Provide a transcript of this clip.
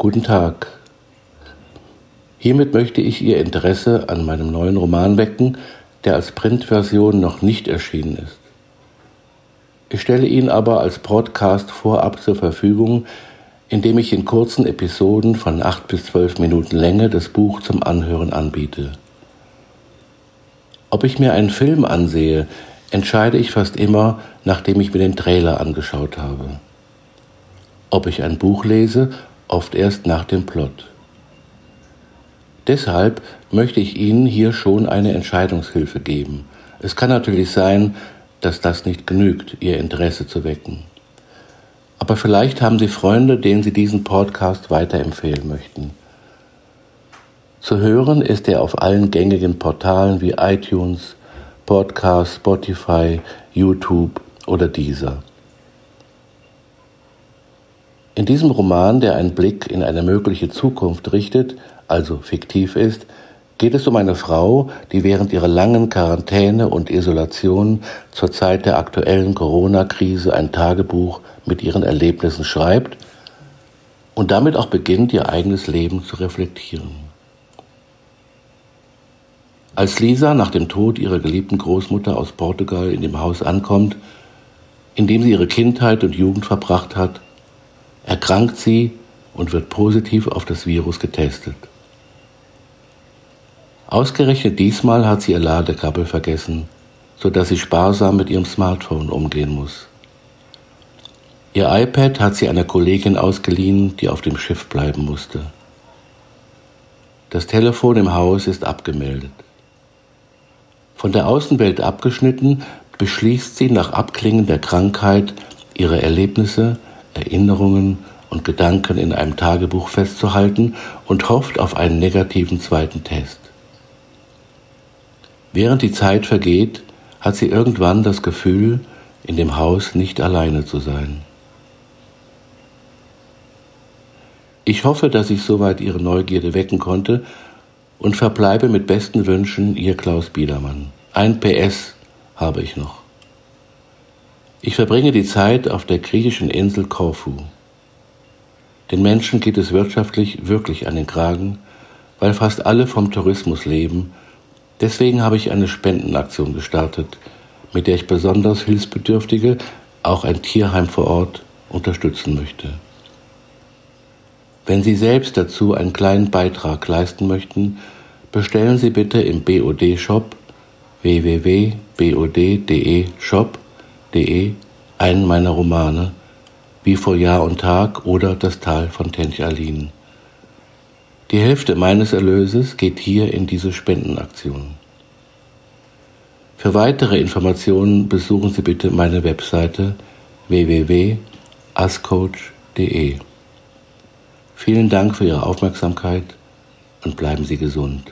Guten Tag. Hiermit möchte ich Ihr Interesse an meinem neuen Roman wecken, der als Printversion noch nicht erschienen ist. Ich stelle ihn aber als Podcast vorab zur Verfügung, indem ich in kurzen Episoden von acht bis zwölf Minuten Länge das Buch zum Anhören anbiete. Ob ich mir einen Film ansehe, entscheide ich fast immer, nachdem ich mir den Trailer angeschaut habe. Ob ich ein Buch lese oft erst nach dem Plot. Deshalb möchte ich Ihnen hier schon eine Entscheidungshilfe geben. Es kann natürlich sein, dass das nicht genügt, Ihr Interesse zu wecken. Aber vielleicht haben Sie Freunde, denen Sie diesen Podcast weiterempfehlen möchten. Zu hören ist er auf allen gängigen Portalen wie iTunes, Podcast, Spotify, YouTube oder Deezer. In diesem Roman, der einen Blick in eine mögliche Zukunft richtet, also fiktiv ist, geht es um eine Frau, die während ihrer langen Quarantäne und Isolation zur Zeit der aktuellen Corona-Krise ein Tagebuch mit ihren Erlebnissen schreibt und damit auch beginnt, ihr eigenes Leben zu reflektieren. Als Lisa nach dem Tod ihrer geliebten Großmutter aus Portugal in dem Haus ankommt, in dem sie ihre Kindheit und Jugend verbracht hat, erkrankt sie und wird positiv auf das Virus getestet. Ausgerechnet diesmal hat sie ihr Ladekabel vergessen, sodass sie sparsam mit ihrem Smartphone umgehen muss. Ihr iPad hat sie einer Kollegin ausgeliehen, die auf dem Schiff bleiben musste. Das Telefon im Haus ist abgemeldet. Von der Außenwelt abgeschnitten, beschließt sie nach Abklingen der Krankheit, ihre Erlebnisse Erinnerungen und Gedanken in einem Tagebuch festzuhalten und hofft auf einen negativen zweiten Test. Während die Zeit vergeht, hat sie irgendwann das Gefühl, in dem Haus nicht alleine zu sein. Ich hoffe, dass ich soweit Ihre Neugierde wecken konnte und verbleibe mit besten Wünschen Ihr Klaus Biedermann. Ein PS habe ich noch. Ich verbringe die Zeit auf der griechischen Insel Korfu. Den Menschen geht es wirtschaftlich wirklich an den Kragen, weil fast alle vom Tourismus leben. Deswegen habe ich eine Spendenaktion gestartet, mit der ich besonders Hilfsbedürftige, auch ein Tierheim vor Ort, unterstützen möchte. Wenn Sie selbst dazu einen kleinen Beitrag leisten möchten, bestellen Sie bitte im BOD-Shop www.bod.de Shop einen meiner Romane, wie vor Jahr und Tag oder Das Tal von Tenchalin. Die Hälfte meines Erlöses geht hier in diese Spendenaktion. Für weitere Informationen besuchen Sie bitte meine Webseite www.ascoach.de. Vielen Dank für Ihre Aufmerksamkeit und bleiben Sie gesund.